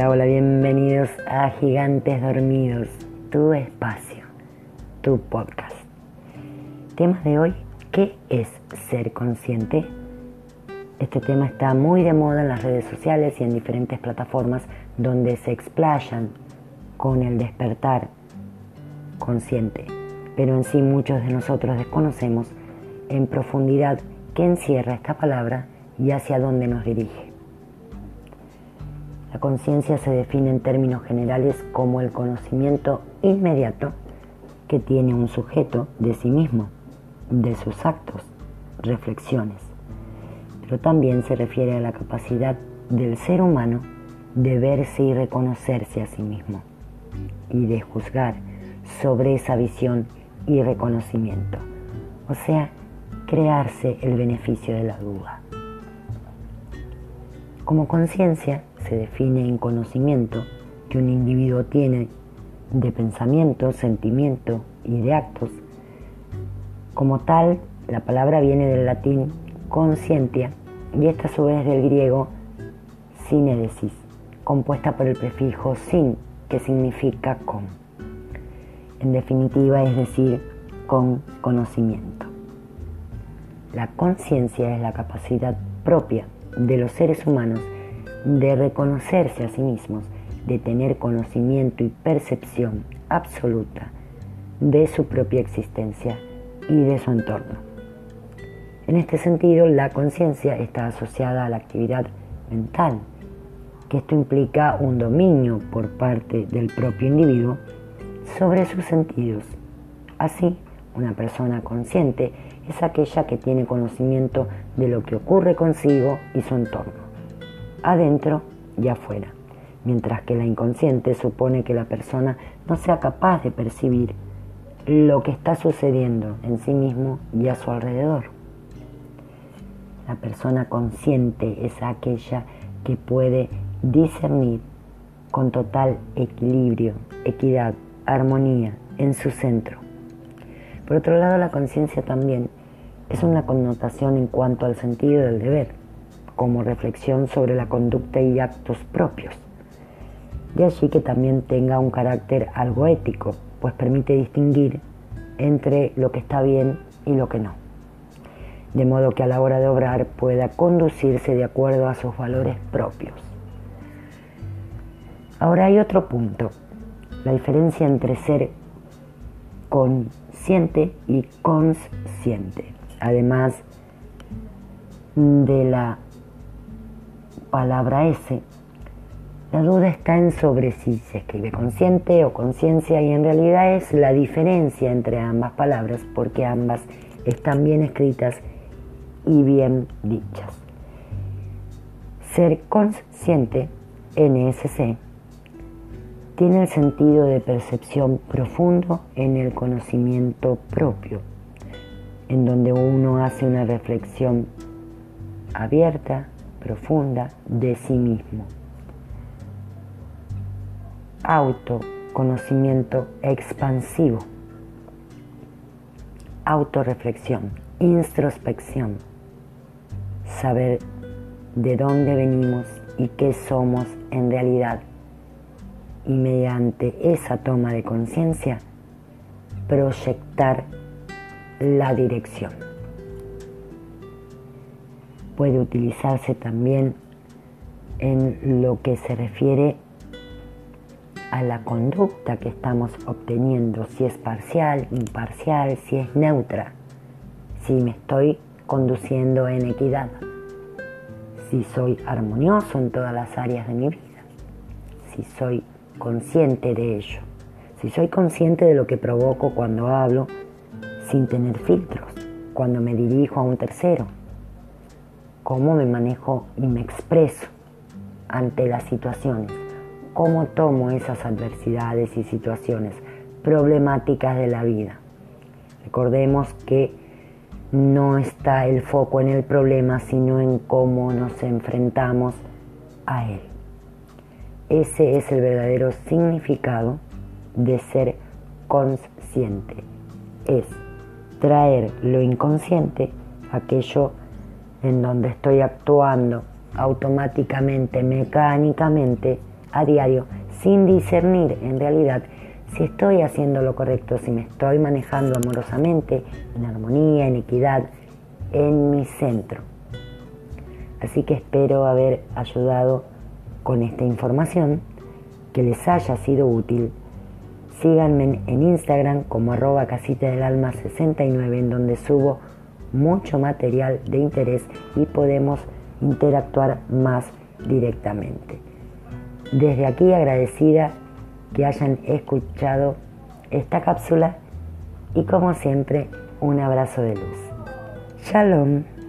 Hola, hola, bienvenidos a Gigantes Dormidos, tu espacio, tu podcast. Tema de hoy, ¿qué es ser consciente? Este tema está muy de moda en las redes sociales y en diferentes plataformas donde se explayan con el despertar consciente, pero en sí muchos de nosotros desconocemos en profundidad qué encierra esta palabra y hacia dónde nos dirige. La conciencia se define en términos generales como el conocimiento inmediato que tiene un sujeto de sí mismo, de sus actos, reflexiones, pero también se refiere a la capacidad del ser humano de verse y reconocerse a sí mismo y de juzgar sobre esa visión y reconocimiento, o sea, crearse el beneficio de la duda. Como conciencia se define en conocimiento que un individuo tiene de pensamiento, sentimiento y de actos. Como tal, la palabra viene del latín conscientia y esta a su vez del griego sinédesis, compuesta por el prefijo sin, que significa con. En definitiva, es decir, con conocimiento. La conciencia es la capacidad propia de los seres humanos de reconocerse a sí mismos, de tener conocimiento y percepción absoluta de su propia existencia y de su entorno. En este sentido, la conciencia está asociada a la actividad mental, que esto implica un dominio por parte del propio individuo sobre sus sentidos. Así, una persona consciente es aquella que tiene conocimiento de lo que ocurre consigo y su entorno, adentro y afuera, mientras que la inconsciente supone que la persona no sea capaz de percibir lo que está sucediendo en sí mismo y a su alrededor. La persona consciente es aquella que puede discernir con total equilibrio, equidad, armonía en su centro. Por otro lado, la conciencia también es una connotación en cuanto al sentido del deber, como reflexión sobre la conducta y actos propios. De allí que también tenga un carácter algo ético, pues permite distinguir entre lo que está bien y lo que no. De modo que a la hora de obrar pueda conducirse de acuerdo a sus valores propios. Ahora hay otro punto, la diferencia entre ser consciente y consciente además de la palabra S, la duda está en sobre si se escribe consciente o conciencia y en realidad es la diferencia entre ambas palabras porque ambas están bien escritas y bien dichas. Ser consciente, NSC, tiene el sentido de percepción profundo en el conocimiento propio en donde uno hace una reflexión abierta, profunda de sí mismo. Autoconocimiento expansivo. Autoreflexión, introspección. Saber de dónde venimos y qué somos en realidad. Y mediante esa toma de conciencia, proyectar la dirección. Puede utilizarse también en lo que se refiere a la conducta que estamos obteniendo, si es parcial, imparcial, si es neutra, si me estoy conduciendo en equidad, si soy armonioso en todas las áreas de mi vida, si soy consciente de ello, si soy consciente de lo que provoco cuando hablo, sin tener filtros cuando me dirijo a un tercero, cómo me manejo y me expreso ante las situaciones, cómo tomo esas adversidades y situaciones problemáticas de la vida. Recordemos que no está el foco en el problema, sino en cómo nos enfrentamos a él. Ese es el verdadero significado de ser consciente. Es traer lo inconsciente, aquello en donde estoy actuando automáticamente, mecánicamente, a diario sin discernir en realidad si estoy haciendo lo correcto, si me estoy manejando amorosamente, en armonía, en equidad, en mi centro. Así que espero haber ayudado con esta información, que les haya sido útil. Síganme en Instagram como arroba casita del alma 69 en donde subo mucho material de interés y podemos interactuar más directamente. Desde aquí agradecida que hayan escuchado esta cápsula y como siempre un abrazo de luz. Shalom.